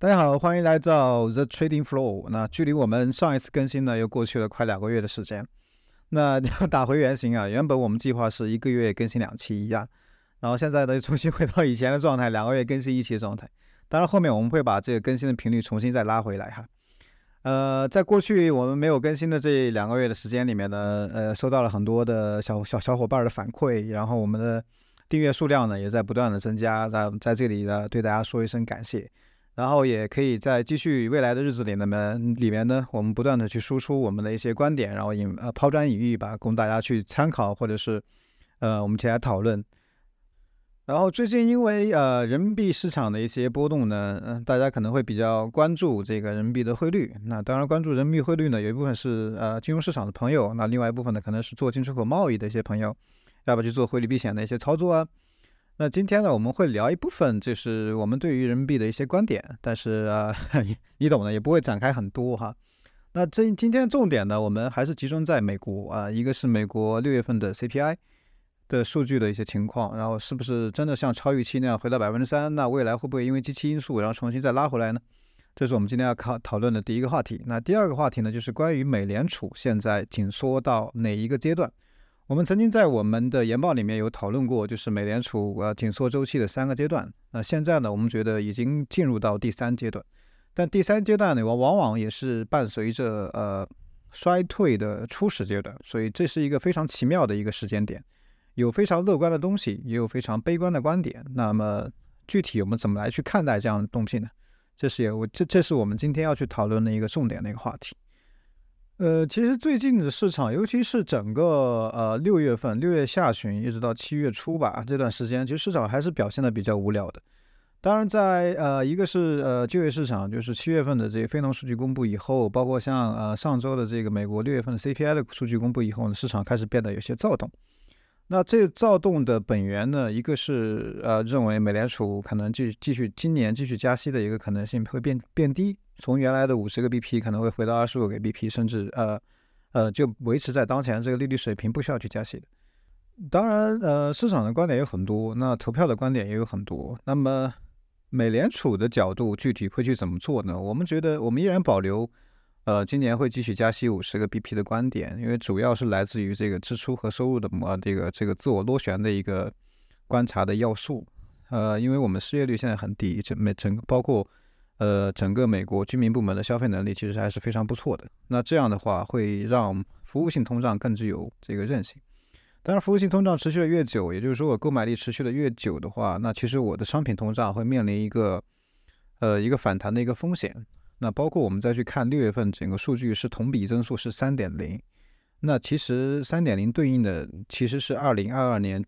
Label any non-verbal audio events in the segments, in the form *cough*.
大家好，欢迎来到 The Trading Flow。那距离我们上一次更新呢，又过去了快两个月的时间。那要打回原形啊，原本我们计划是一个月更新两期一样，然后现在呢又，重新回到以前的状态，两个月更新一期的状态。当然，后面我们会把这个更新的频率重新再拉回来哈。呃，在过去我们没有更新的这两个月的时间里面呢，呃，收到了很多的小小小伙伴的反馈，然后我们的订阅数量呢也在不断的增加。那在这里呢，对大家说一声感谢。然后也可以在继续未来的日子里，那么里面呢，我们不断的去输出我们的一些观点，然后引呃抛砖引玉吧，供大家去参考，或者是呃我们一起来讨论。然后最近因为呃人民币市场的一些波动呢，嗯，大家可能会比较关注这个人民币的汇率。那当然关注人民币汇率呢，有一部分是呃金融市场的朋友，那另外一部分呢，可能是做进出口贸易的一些朋友，要不去做汇率避险的一些操作啊。那今天呢，我们会聊一部分，就是我们对于人民币的一些观点，但是啊，你懂的，也不会展开很多哈。那这今天重点呢，我们还是集中在美国啊，一个是美国六月份的 CPI 的数据的一些情况，然后是不是真的像超预期那样回到百分之三？那未来会不会因为机器因素，然后重新再拉回来呢？这是我们今天要考讨论的第一个话题。那第二个话题呢，就是关于美联储现在紧缩到哪一个阶段？我们曾经在我们的研报里面有讨论过，就是美联储呃紧缩周期的三个阶段。那现在呢，我们觉得已经进入到第三阶段，但第三阶段呢，往往往也是伴随着呃衰退的初始阶段，所以这是一个非常奇妙的一个时间点，有非常乐观的东西，也有非常悲观的观点。那么具体我们怎么来去看待这样的东西呢？这是我这这是我们今天要去讨论的一个重点的一个话题。呃，其实最近的市场，尤其是整个呃六月份、六月下旬一直到七月初吧这段时间，其实市场还是表现的比较无聊的。当然，在呃一个是呃就业市场，就是七月份的这个非农数据公布以后，包括像呃上周的这个美国六月份的 CPI 的数据公布以后呢，市场开始变得有些躁动。那这躁动的本源呢，一个是呃认为美联储可能继继续今年继续加息的一个可能性会变变低。从原来的五十个 BP 可能会回到二十五个 BP，甚至呃呃就维持在当前这个利率水平，不需要去加息的。当然，呃，市场的观点有很多，那投票的观点也有很多。那么，美联储的角度具体会去怎么做呢？我们觉得我们依然保留呃今年会继续加息五十个 BP 的观点，因为主要是来自于这个支出和收入的模这个这个自我螺旋的一个观察的要素。呃，因为我们失业率现在很低，整每整个包括。呃，整个美国居民部门的消费能力其实还是非常不错的。那这样的话，会让服务性通胀更具有这个韧性。当然，服务性通胀持续的越久，也就是说我购买力持续的越久的话，那其实我的商品通胀会面临一个呃一个反弹的一个风险。那包括我们再去看六月份整个数据是同比增速是三点零，那其实三点零对应的其实是二零二二年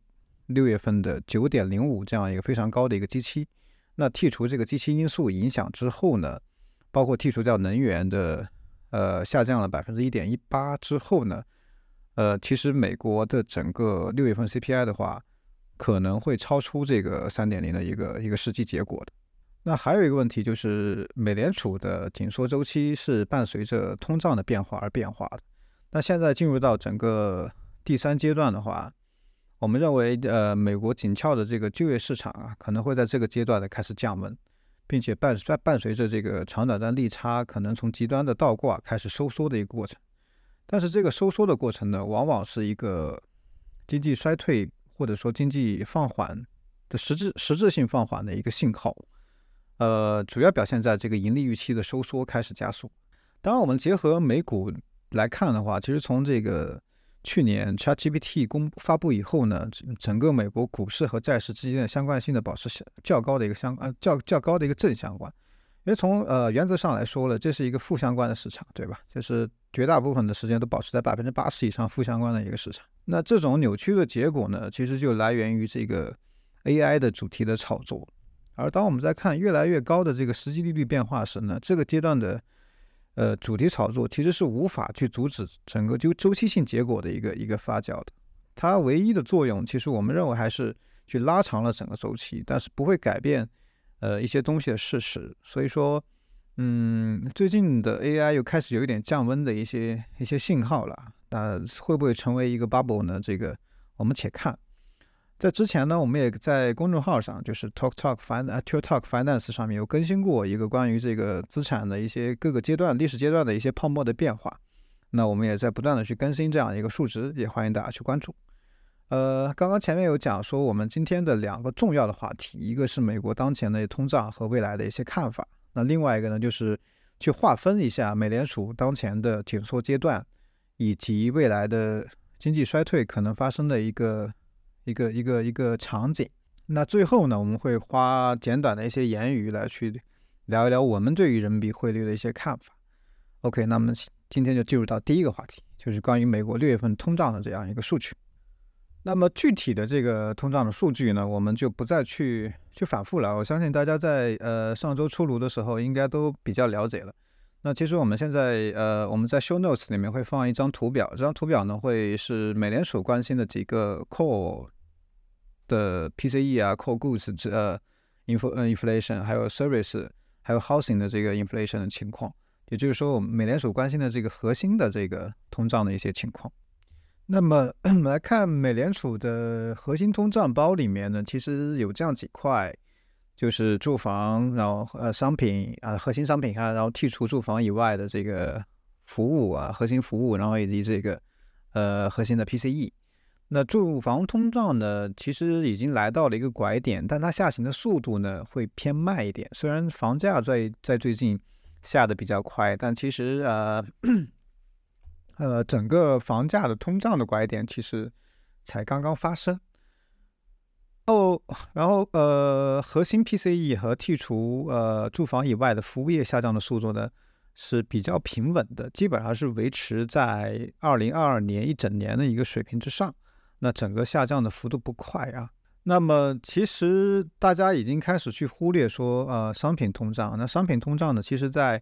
六月份的九点零五这样一个非常高的一个基期。那剔除这个机器因素影响之后呢，包括剔除掉能源的，呃，下降了百分之一点一八之后呢，呃，其实美国的整个六月份 CPI 的话，可能会超出这个三点零的一个一个实际结果的。那还有一个问题就是，美联储的紧缩周期是伴随着通胀的变化而变化的。那现在进入到整个第三阶段的话。我们认为，呃，美国紧俏的这个就业市场啊，可能会在这个阶段的开始降温，并且伴伴伴随着这个长短端利差可能从极端的倒挂开始收缩的一个过程。但是这个收缩的过程呢，往往是一个经济衰退或者说经济放缓的实质实质性放缓的一个信号。呃，主要表现在这个盈利预期的收缩开始加速。当然，我们结合美股来看的话，其实从这个。去年 ChatGPT 公发布以后呢，整个美国股市和债市之间的相关性的保持较高的一个相呃较较高的一个正相关。因为从呃原则上来说了，这是一个负相关的市场，对吧？就是绝大部分的时间都保持在百分之八十以上负相关的一个市场。那这种扭曲的结果呢，其实就来源于这个 AI 的主题的炒作。而当我们在看越来越高的这个实际利率变化时呢，这个阶段的。呃，主题炒作其实是无法去阻止整个就周期性结果的一个一个发酵的。它唯一的作用，其实我们认为还是去拉长了整个周期，但是不会改变呃一些东西的事实。所以说，嗯，最近的 AI 又开始有一点降温的一些一些信号了。那会不会成为一个 bubble 呢？这个我们且看。在之前呢，我们也在公众号上，就是 Talk Talk Finance、Talk Talk Finance 上面有更新过一个关于这个资产的一些各个阶段、历史阶段的一些泡沫的变化。那我们也在不断的去更新这样一个数值，也欢迎大家去关注。呃，刚刚前面有讲说，我们今天的两个重要的话题，一个是美国当前的通胀和未来的一些看法，那另外一个呢，就是去划分一下美联储当前的紧缩阶段，以及未来的经济衰退可能发生的一个。一个一个一个场景，那最后呢，我们会花简短的一些言语来去聊一聊我们对于人民币汇率的一些看法。OK，那么今天就进入到第一个话题，就是关于美国六月份通胀的这样一个数据。那么具体的这个通胀的数据呢，我们就不再去去反复了。我相信大家在呃上周出炉的时候应该都比较了解了。那其实我们现在呃我们在 Show Notes 里面会放一张图表，这张图表呢会是美联储关心的几个 Core 的 PCE 啊，Core Goods 这呃 Inflation，还有 Service，还有 Housing 的这个 Inflation 的情况，也就是说我们美联储关心的这个核心的这个通胀的一些情况。那么 *clears throat* 我们来看美联储的核心通胀包里面呢，其实有这样几块。就是住房，然后呃商品啊核心商品啊，然后剔除住房以外的这个服务啊核心服务，然后以及这个呃核心的 PCE。那住房通胀呢，其实已经来到了一个拐点，但它下行的速度呢会偏慢一点。虽然房价在在最近下的比较快，但其实呃呃整个房价的通胀的拐点其实才刚刚发生。后，然后呃，核心 PCE 和剔除呃住房以外的服务业下降的速度呢是比较平稳的，基本上是维持在二零二二年一整年的一个水平之上。那整个下降的幅度不快啊。那么其实大家已经开始去忽略说呃商品通胀。那商品通胀呢，其实在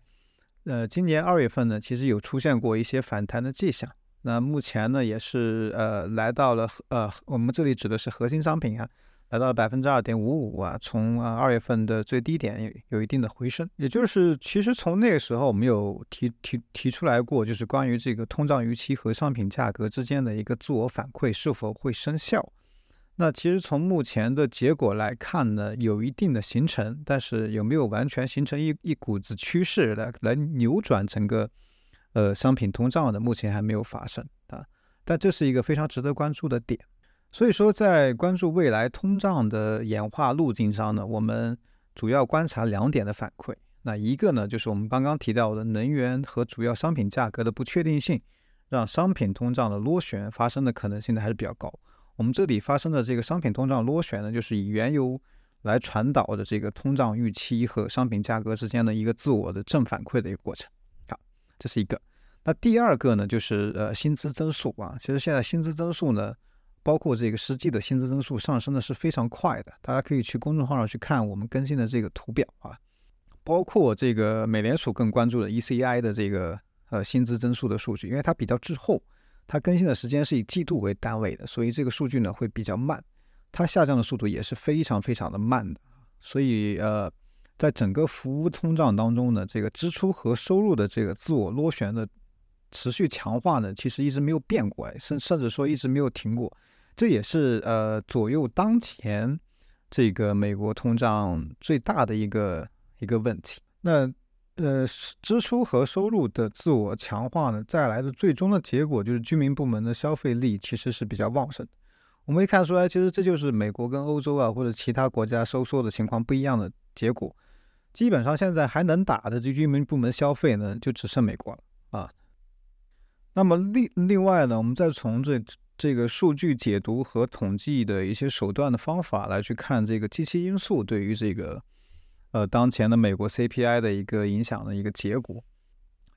呃今年二月份呢，其实有出现过一些反弹的迹象。那目前呢，也是呃来到了呃我们这里指的是核心商品啊。来到了百分之二点五五啊，从啊二月份的最低点有有一定的回升，也就是其实从那个时候我们有提提提出来过，就是关于这个通胀预期和商品价格之间的一个自我反馈是否会生效。那其实从目前的结果来看呢，有一定的形成，但是有没有完全形成一一股子趋势来来扭转整个呃商品通胀的，目前还没有发生啊。但这是一个非常值得关注的点。所以说，在关注未来通胀的演化路径上呢，我们主要观察两点的反馈。那一个呢，就是我们刚刚提到的能源和主要商品价格的不确定性，让商品通胀的螺旋发生的可能性呢还是比较高。我们这里发生的这个商品通胀螺旋呢，就是以原油来传导的这个通胀预期和商品价格之间的一个自我的正反馈的一个过程。好，这是一个。那第二个呢，就是呃薪资增速啊，其实现在薪资增速呢。包括这个实际的薪资增速上升的是非常快的，大家可以去公众号上去看我们更新的这个图表啊。包括这个美联储更关注的 ECI 的这个呃薪资增速的数据，因为它比较滞后，它更新的时间是以季度为单位的，所以这个数据呢会比较慢，它下降的速度也是非常非常的慢的。所以呃，在整个服务通胀当中呢，这个支出和收入的这个自我螺旋的持续强化呢，其实一直没有变过，甚甚至说一直没有停过。这也是呃左右当前这个美国通胀最大的一个一个问题。那呃支出和收入的自我强化呢，带来的最终的结果就是居民部门的消费力其实是比较旺盛。我们可以看出来，其实这就是美国跟欧洲啊或者其他国家收缩的情况不一样的结果。基本上现在还能打的这居民部门消费呢，就只剩美国了啊。那么另另外呢，我们再从这。这个数据解读和统计的一些手段的方法来去看这个机器因素对于这个呃当前的美国 CPI 的一个影响的一个结果，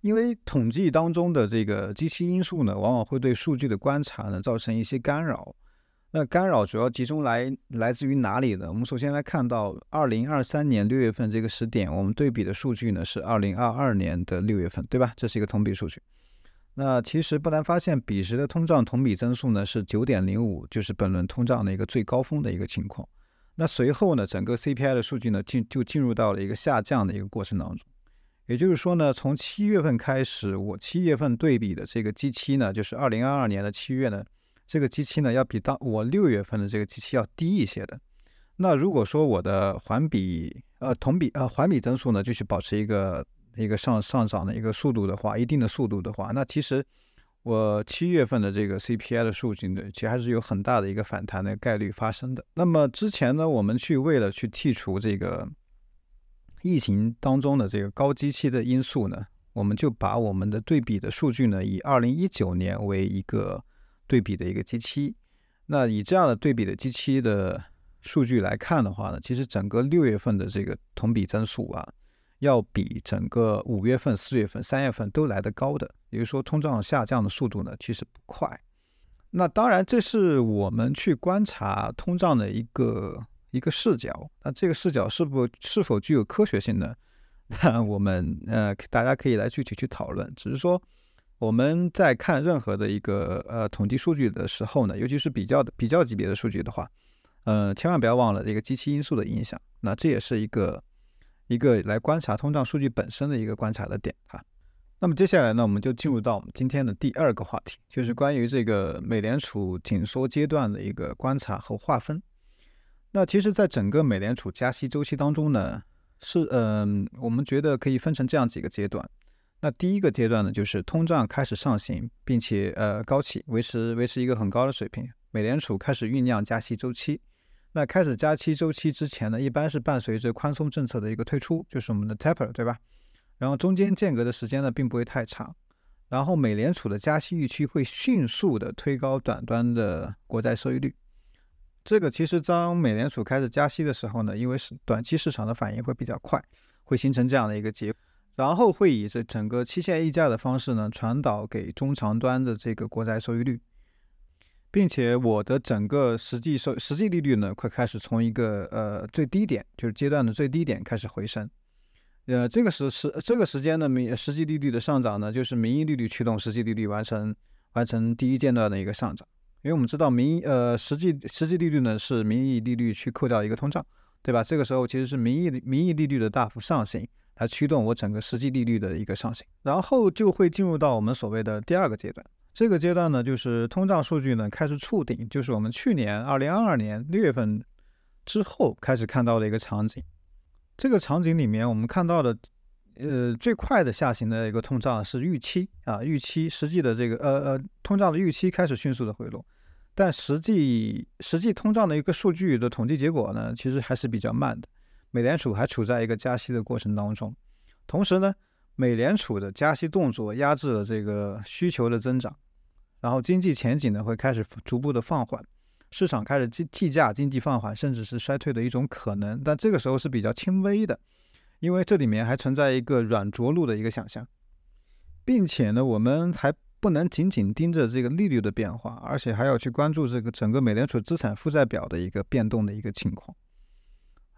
因为统计当中的这个机器因素呢，往往会对数据的观察呢造成一些干扰。那干扰主要集中来来自于哪里呢？我们首先来看到二零二三年六月份这个时点，我们对比的数据呢是二零二二年的六月份，对吧？这是一个同比数据。那其实不难发现，彼时的通胀同比增速呢是九点零五，就是本轮通胀的一个最高峰的一个情况。那随后呢，整个 CPI 的数据呢进就进入到了一个下降的一个过程当中。也就是说呢，从七月份开始，我七月份对比的这个基期呢，就是二零二二年的七月呢，这个基期呢要比当我六月份的这个基期要低一些的。那如果说我的环比呃同比呃环比增速呢继续保持一个一个上上涨的一个速度的话，一定的速度的话，那其实我七月份的这个 CPI 的数据呢，其实还是有很大的一个反弹的概率发生的。那么之前呢，我们去为了去剔除这个疫情当中的这个高基期的因素呢。我们就把我们的对比的数据呢，以二零一九年为一个对比的一个基期。那以这样的对比的基期的数据来看的话呢，其实整个六月份的这个同比增速啊，要比整个五月份、四月份、三月份都来得高的。也就是说，通胀下降的速度呢，其实不快。那当然，这是我们去观察通胀的一个一个视角。那这个视角是不是否具有科学性呢？那 *laughs* 我们呃，大家可以来具体去讨论。只是说，我们在看任何的一个呃统计数据的时候呢，尤其是比较的比较级别的数据的话，呃，千万不要忘了这个机器因素的影响。那这也是一个一个来观察通胀数据本身的一个观察的点哈。那么接下来呢，我们就进入到我们今天的第二个话题，就是关于这个美联储紧缩阶段的一个观察和划分。那其实，在整个美联储加息周期当中呢。是，嗯，我们觉得可以分成这样几个阶段。那第一个阶段呢，就是通胀开始上行，并且呃高企，维持维持一个很高的水平。美联储开始酝酿加息周期。那开始加息周期之前呢，一般是伴随着宽松政策的一个推出，就是我们的 taper，对吧？然后中间间隔的时间呢，并不会太长。然后美联储的加息预期会迅速的推高短端的国债收益率。这个其实当美联储开始加息的时候呢，因为是短期市场的反应会比较快，会形成这样的一个结，然后会以这整个期限溢价的方式呢传导给中长端的这个国债收益率，并且我的整个实际收实际利率呢会开始从一个呃最低点，就是阶段的最低点开始回升，呃这个时时这个时间的名实际利率的上涨呢，就是名义利率驱动实际利率完成完成第一阶段的一个上涨。因为我们知道名义呃实际实际利率呢是名义利率去扣掉一个通胀，对吧？这个时候其实是名义名义利率的大幅上行来驱动我整个实际利率的一个上行，然后就会进入到我们所谓的第二个阶段。这个阶段呢就是通胀数据呢开始触顶，就是我们去年二零二二年六月份之后开始看到的一个场景。这个场景里面我们看到的。呃，最快的下行的一个通胀是预期啊，预期实际的这个呃呃通胀的预期开始迅速的回落，但实际实际通胀的一个数据的统计结果呢，其实还是比较慢的。美联储还处在一个加息的过程当中，同时呢，美联储的加息动作压制了这个需求的增长，然后经济前景呢会开始逐步的放缓，市场开始计计价经济放缓甚至是衰退的一种可能，但这个时候是比较轻微的。因为这里面还存在一个软着陆的一个想象，并且呢，我们还不能仅仅盯着这个利率的变化，而且还要去关注这个整个美联储资产负债表的一个变动的一个情况。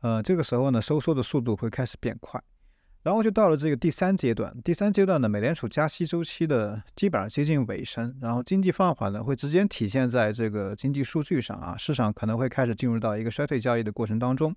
呃，这个时候呢，收缩的速度会开始变快，然后就到了这个第三阶段。第三阶段呢，美联储加息周期的基本上接近尾声，然后经济放缓呢会直接体现在这个经济数据上啊，市场可能会开始进入到一个衰退交易的过程当中。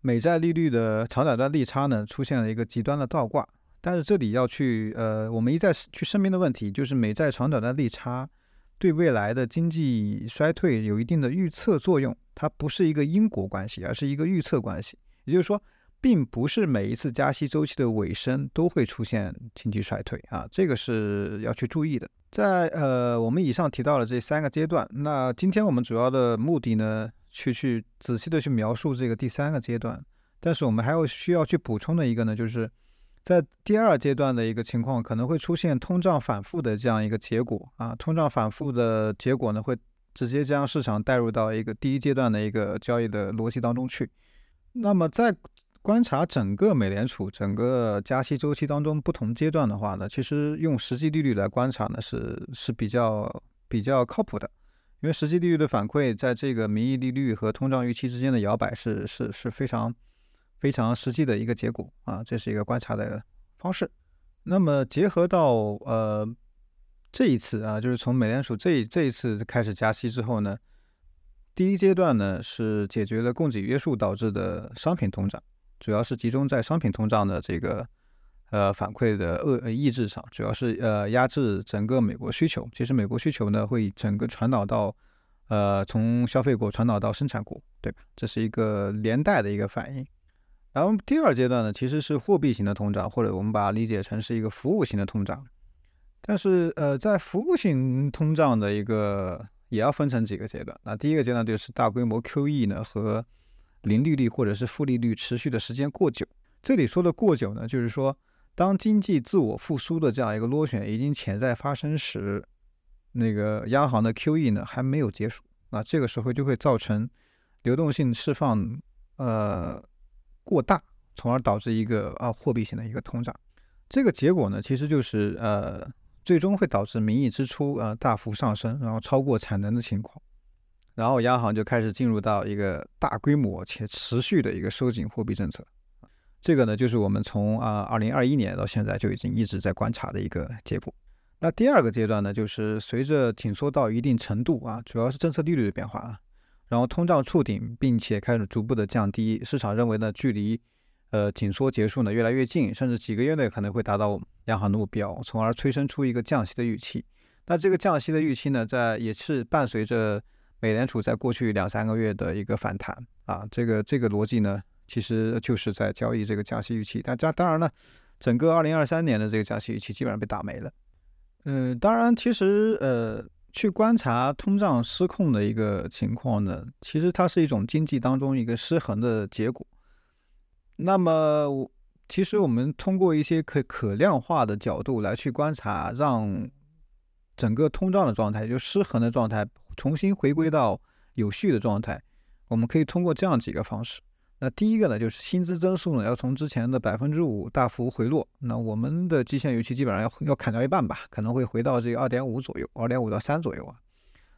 美债利率的长短端利差呢，出现了一个极端的倒挂。但是这里要去呃，我们一再去声明的问题，就是美债长短端利差对未来的经济衰退有一定的预测作用，它不是一个因果关系，而是一个预测关系。也就是说，并不是每一次加息周期的尾声都会出现经济衰退啊，这个是要去注意的。在呃，我们以上提到了这三个阶段，那今天我们主要的目的呢？去去仔细的去描述这个第三个阶段，但是我们还有需要去补充的一个呢，就是在第二阶段的一个情况可能会出现通胀反复的这样一个结果啊，通胀反复的结果呢会直接将市场带入到一个第一阶段的一个交易的逻辑当中去。那么在观察整个美联储整个加息周期当中不同阶段的话呢，其实用实际利率来观察呢是是比较比较靠谱的。因为实际利率的反馈，在这个名义利率和通胀预期之间的摇摆是是是非常非常实际的一个结果啊，这是一个观察的方式。那么结合到呃这一次啊，就是从美联储这这一次开始加息之后呢，第一阶段呢是解决了供给约束导致的商品通胀，主要是集中在商品通胀的这个呃反馈的遏抑制上，主要是呃压制整个美国需求。其实美国需求呢会整个传导到呃从消费国传导到生产国，对吧？这是一个连带的一个反应。然后第二阶段呢，其实是货币型的通胀，或者我们把它理解成是一个服务型的通胀。但是呃，在服务型通胀的一个也要分成几个阶段。那第一个阶段就是大规模 QE 呢和零利率或者是负利率持续的时间过久。这里说的过久呢，就是说当经济自我复苏的这样一个螺旋已经潜在发生时，那个央行的 QE 呢还没有结束。那这个时候就会造成流动性释放呃过大，从而导致一个啊货币型的一个通胀。这个结果呢，其实就是呃。最终会导致名义支出呃大幅上升，然后超过产能的情况，然后央行就开始进入到一个大规模且持续的一个收紧货币政策。这个呢，就是我们从啊二零二一年到现在就已经一直在观察的一个结果。那第二个阶段呢，就是随着紧缩到一定程度啊，主要是政策利率的变化啊，然后通胀触顶，并且开始逐步的降低，市场认为呢，距离。呃，紧缩结束呢越来越近，甚至几个月内可能会达到央行的目标，从而催生出一个降息的预期。那这个降息的预期呢，在也是伴随着美联储在过去两三个月的一个反弹啊，这个这个逻辑呢，其实就是在交易这个降息预期。但这当然呢，整个二零二三年的这个降息预期基本上被打没了。嗯，当然，其实呃，去观察通胀失控的一个情况呢，其实它是一种经济当中一个失衡的结果。那么，我其实我们通过一些可可量化的角度来去观察，让整个通胀的状态，就失衡的状态，重新回归到有序的状态。我们可以通过这样几个方式。那第一个呢，就是薪资增速呢要从之前的百分之五大幅回落。那我们的基线预期基本上要要砍掉一半吧，可能会回到这个二点五左右，二点五到三左右啊。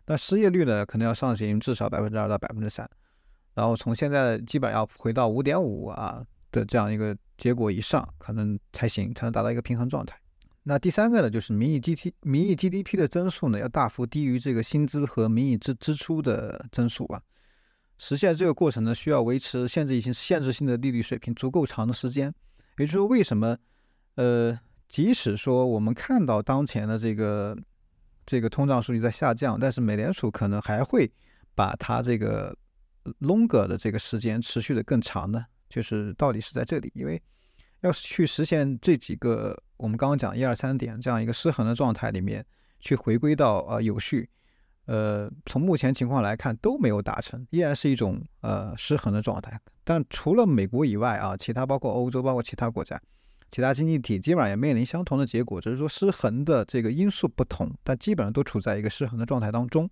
那失业率呢，可能要上行至少百分之二到百分之三。然后从现在基本要回到五点五啊的这样一个结果以上，可能才行，才能达到一个平衡状态。那第三个呢，就是名义 G T 名义 G D P 的增速呢，要大幅低于这个薪资和名义支支出的增速啊。实现这个过程呢，需要维持限制性限制性的利率水平足够长的时间。也就是说，为什么呃，即使说我们看到当前的这个这个通胀数据在下降，但是美联储可能还会把它这个。longer 的这个时间持续的更长呢，就是到底是在这里，因为要去实现这几个我们刚刚讲一二三点这样一个失衡的状态里面去回归到呃有序，呃，从目前情况来看都没有达成，依然是一种呃失衡的状态。但除了美国以外啊，其他包括欧洲，包括其他国家，其他经济体基本上也面临相同的结果，只是说失衡的这个因素不同，但基本上都处在一个失衡的状态当中。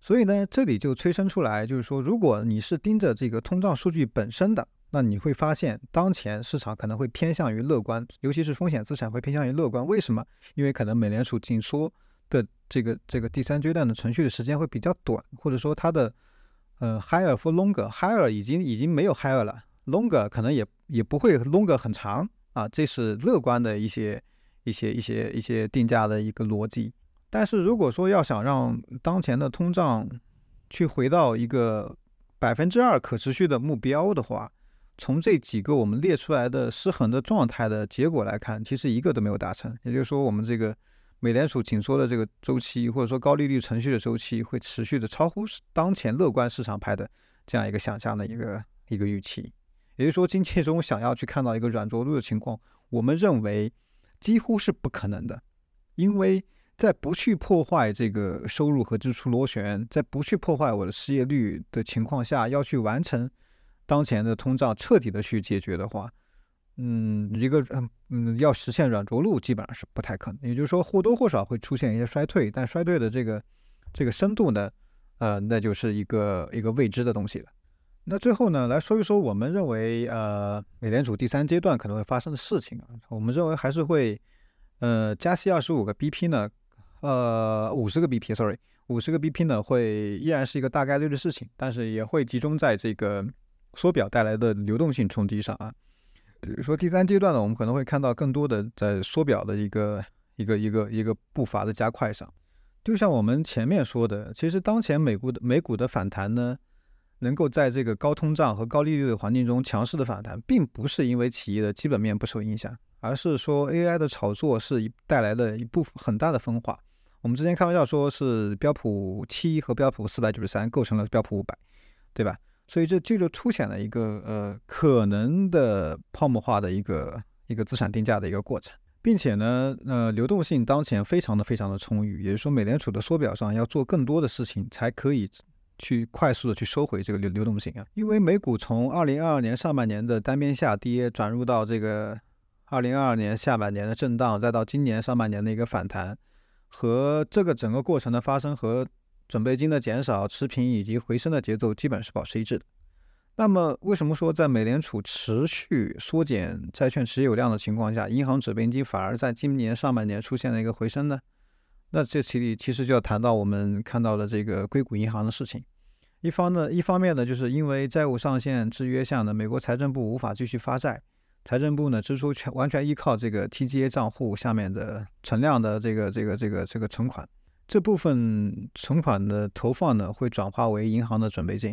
所以呢，这里就催生出来，就是说，如果你是盯着这个通胀数据本身的，那你会发现，当前市场可能会偏向于乐观，尤其是风险资产会偏向于乐观。为什么？因为可能美联储紧缩的这个这个第三阶段的程序的时间会比较短，或者说它的呃 higher for longer，higher 已经已经没有 higher 了，longer 可能也也不会 longer 很长啊，这是乐观的一些一些一些一些定价的一个逻辑。但是如果说要想让当前的通胀去回到一个百分之二可持续的目标的话，从这几个我们列出来的失衡的状态的结果来看，其实一个都没有达成。也就是说，我们这个美联储紧缩的这个周期，或者说高利率程序的周期，会持续的超乎当前乐观市场派的这样一个想象的一个一个预期。也就是说，经济中想要去看到一个软着陆的情况，我们认为几乎是不可能的，因为。在不去破坏这个收入和支出螺旋，在不去破坏我的失业率的情况下，要去完成当前的通胀彻底的去解决的话，嗯，一个嗯嗯，要实现软着陆基本上是不太可能。也就是说，或多或少会出现一些衰退，但衰退的这个这个深度呢，呃，那就是一个一个未知的东西了。那最后呢，来说一说我们认为呃，美联储第三阶段可能会发生的事情啊，我们认为还是会呃加息二十五个 BP 呢。呃，五十个 BP，sorry，五十个 BP 呢，会依然是一个大概率的事情，但是也会集中在这个缩表带来的流动性冲击上啊。比如说第三阶段呢，我们可能会看到更多的在缩表的一个一个一个一个步伐的加快上。就像我们前面说的，其实当前美股的美股的反弹呢，能够在这个高通胀和高利率的环境中强势的反弹，并不是因为企业的基本面不受影响，而是说 AI 的炒作是一带来了一部分很大的分化。我们之前开玩笑说是标普七和标普四百九十三构成了标普五百，对吧？所以这这就凸显了一个呃可能的泡沫化的一个一个资产定价的一个过程，并且呢，呃，流动性当前非常的非常的充裕，也就是说，美联储的缩表上要做更多的事情才可以去快速的去收回这个流流动性啊，因为美股从二零二二年上半年的单边下跌转入到这个二零二二年下半年的震荡，再到今年上半年的一个反弹。和这个整个过程的发生和准备金的减少持平以及回升的节奏基本是保持一致的。那么，为什么说在美联储持续缩减债券持有量的情况下，银行准备金反而在今年上半年出现了一个回升呢？那这其里其实就要谈到我们看到的这个硅谷银行的事情。一方呢，一方面呢，就是因为债务上限制约下呢，美国财政部无法继续发债。财政部呢支出全完全依靠这个 TGA 账户下面的存量的这个这个这个这个存款，这部分存款的投放呢会转化为银行的准备金。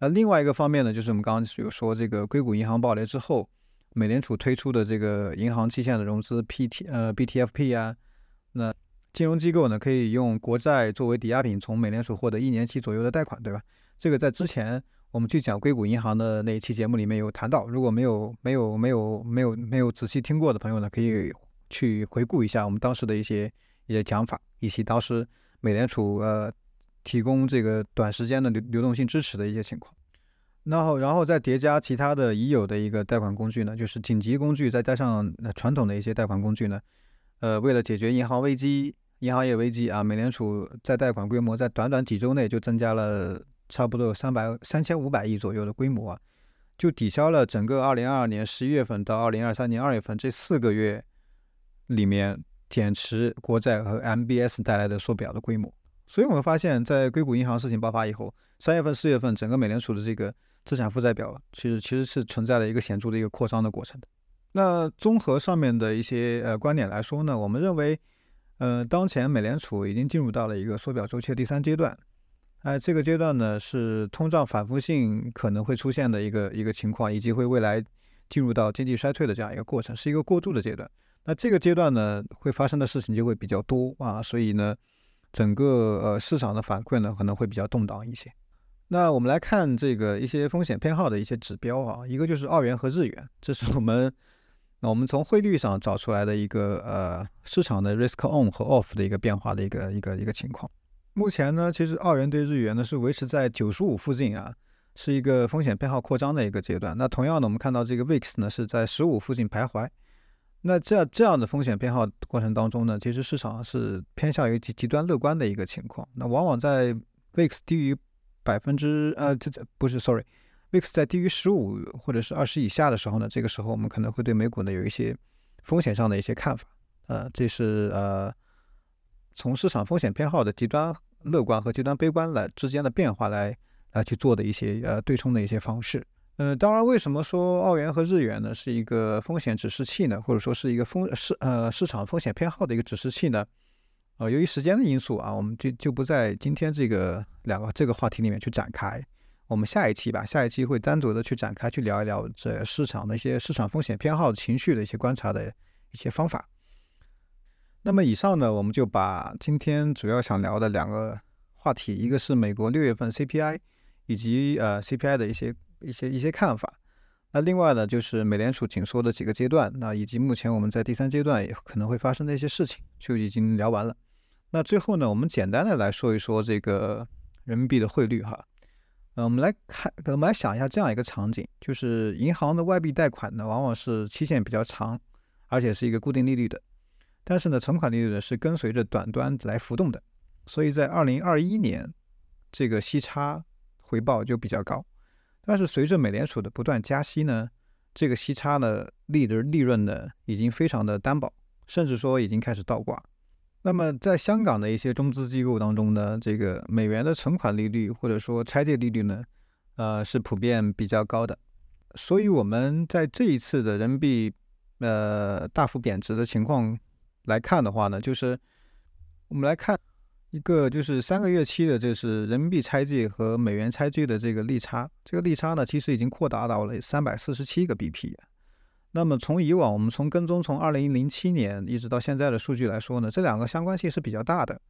那另外一个方面呢，就是我们刚刚有说这个硅谷银行暴雷之后，美联储推出的这个银行期限的融资 PT 呃 BTFP 啊，那金融机构呢可以用国债作为抵押品从美联储获得一年期左右的贷款，对吧？这个在之前。我们去讲硅谷银行的那一期节目里面有谈到，如果没有没有没有没有没有仔细听过的朋友呢，可以去回顾一下我们当时的一些一些讲法，以及当时美联储呃提供这个短时间的流流动性支持的一些情况。然后然后再叠加其他的已有的一个贷款工具呢，就是紧急工具，再加上传统的一些贷款工具呢，呃，为了解决银行危机、银行业危机啊，美联储在贷款规模在短短几周内就增加了。差不多有三百三千五百亿左右的规模啊，就抵消了整个二零二二年十一月份到二零二三年二月份这四个月里面减持国债和 MBS 带来的缩表的规模。所以我们发现，在硅谷银行事情爆发以后，三月份、四月份整个美联储的这个资产负债表，其实其实是存在了一个显著的一个扩张的过程的。那综合上面的一些呃观点来说呢，我们认为，呃，当前美联储已经进入到了一个缩表周期的第三阶段。哎，这个阶段呢是通胀反复性可能会出现的一个一个情况，以及会未来进入到经济衰退的这样一个过程，是一个过渡的阶段。那这个阶段呢会发生的事情就会比较多啊，所以呢整个呃市场的反馈呢可能会比较动荡一些。那我们来看这个一些风险偏好的一些指标啊，一个就是澳元和日元，这是我们那我们从汇率上找出来的一个呃市场的 risk on 和 off 的一个变化的一个一个一个情况。目前呢，其实澳元对日元呢是维持在九十五附近啊，是一个风险偏好扩张的一个阶段。那同样呢，我们看到这个 VIX 呢是在十五附近徘徊。那这样这样的风险偏好过程当中呢，其实市场是偏向于极极端乐观的一个情况。那往往在 VIX 低于百分之呃，这这不是 sorry，VIX 在低于十五或者是二十以下的时候呢，这个时候我们可能会对美股呢有一些风险上的一些看法。呃，这是呃从市场风险偏好的极端。乐观和极端悲观来之间的变化来来去做的一些呃对冲的一些方式，呃，当然，为什么说澳元和日元呢是一个风险指示器呢？或者说是一个风市呃市场风险偏好的一个指示器呢？呃，由于时间的因素啊，我们就就不在今天这个两个这个话题里面去展开，我们下一期吧，下一期会单独的去展开去聊一聊这市场的一些市场风险偏好情绪的一些观察的一些方法。那么以上呢，我们就把今天主要想聊的两个话题，一个是美国六月份 CPI，以及呃 CPI 的一些一些一些看法。那另外呢，就是美联储紧缩的几个阶段，那以及目前我们在第三阶段也可能会发生的一些事情，就已经聊完了。那最后呢，我们简单的来说一说这个人民币的汇率哈。呃，我们来看，我们来想一下这样一个场景，就是银行的外币贷款呢，往往是期限比较长，而且是一个固定利率的。但是呢，存款利率呢是跟随着短端来浮动的，所以在二零二一年，这个息差回报就比较高。但是随着美联储的不断加息呢，这个息差呢利的利润呢已经非常的单薄，甚至说已经开始倒挂。那么在香港的一些中资机构当中呢，这个美元的存款利率或者说拆借利率呢，呃是普遍比较高的。所以我们在这一次的人民币呃大幅贬值的情况。来看的话呢，就是我们来看一个，就是三个月期的，这是人民币拆借和美元拆借的这个利差。这个利差呢，其实已经扩大到了三百四十七个 BP。那么从以往我们从跟踪从二零零七年一直到现在的数据来说呢，这两个相关性是比较大的。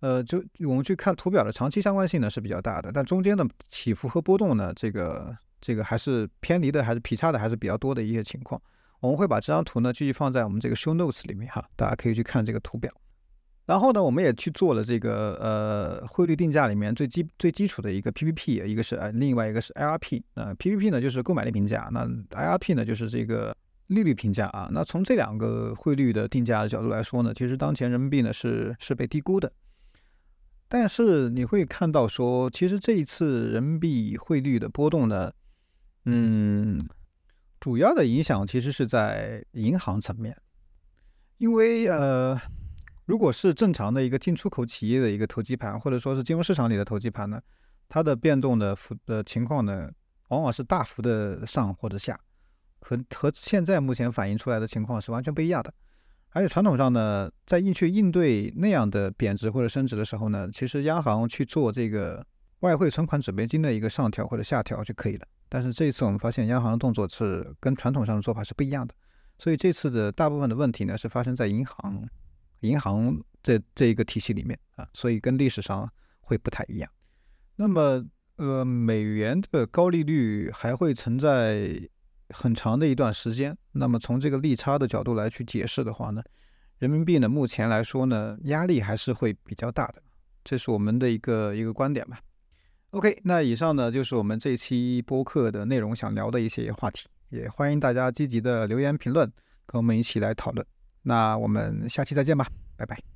呃，就我们去看图表的长期相关性呢是比较大的，但中间的起伏和波动呢，这个这个还是偏离的，还是劈叉的，还是比较多的一些情况。我们会把这张图呢继续放在我们这个 show notes 里面哈，大家可以去看这个图表。然后呢，我们也去做了这个呃汇率定价里面最基最基础的一个 PPP，一个是呃另外一个是 IRP。那 PPP 呢就是购买力评价，那 IRP 呢就是这个利率评价啊。那从这两个汇率的定价的角度来说呢，其实当前人民币呢是是被低估的。但是你会看到说，其实这一次人民币汇率的波动呢，嗯，主要的影响其实是在银行层面，因为呃。如果是正常的一个进出口企业的一个投机盘，或者说是金融市场里的投机盘呢，它的变动的幅的情况呢，往往是大幅的上或者下，和和现在目前反映出来的情况是完全不一样的。而且传统上呢，在应去应对那样的贬值或者升值的时候呢，其实央行去做这个外汇存款准备金的一个上调或者下调就可以了。但是这一次我们发现央行的动作是跟传统上的做法是不一样的，所以这次的大部分的问题呢是发生在银行。银行这这一个体系里面啊，所以跟历史上会不太一样。那么，呃，美元的高利率还会存在很长的一段时间。那么从这个利差的角度来去解释的话呢，人民币呢目前来说呢压力还是会比较大的，这是我们的一个一个观点吧。OK，那以上呢就是我们这期播客的内容，想聊的一些话题，也欢迎大家积极的留言评论，跟我们一起来讨论。那我们下期再见吧，拜拜。